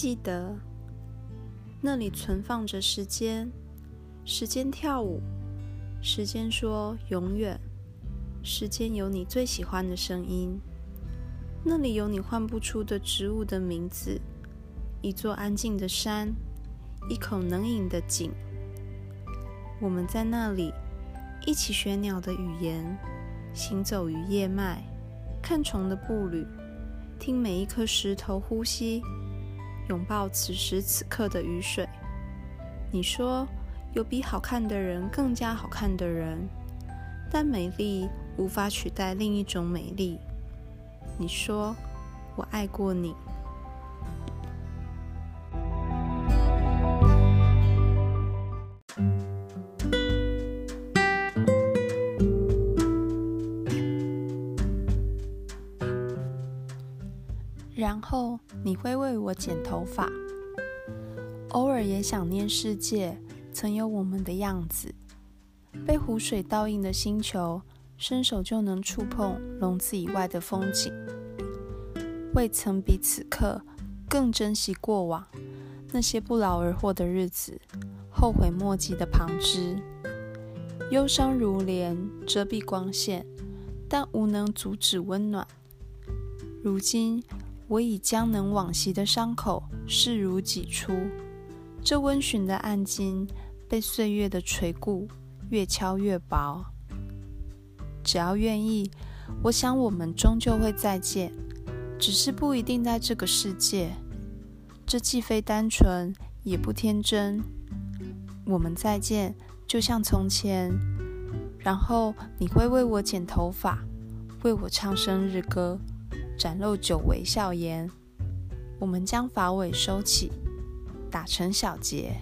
记得，那里存放着时间，时间跳舞，时间说永远，时间有你最喜欢的声音。那里有你唤不出的植物的名字，一座安静的山，一口能饮的井。我们在那里一起学鸟的语言，行走于叶脉，看虫的步履，听每一颗石头呼吸，拥抱此时此刻的雨水。你说有比好看的人更加好看的人，但美丽无法取代另一种美丽。你说我爱过你，然后你会为我剪头发，偶尔也想念世界曾有我们的样子，被湖水倒映的星球。伸手就能触碰笼子以外的风景，未曾比此刻更珍惜过往那些不劳而获的日子，后悔莫及的旁枝，忧伤如帘遮蔽光线，但无能阻止温暖。如今我已将能往昔的伤口视如己出，这温煦的暗金被岁月的锤固越敲越薄。只要愿意，我想我们终究会再见，只是不一定在这个世界。这既非单纯，也不天真。我们再见，就像从前。然后你会为我剪头发，为我唱生日歌，展露久违笑颜。我们将发尾收起，打成小结。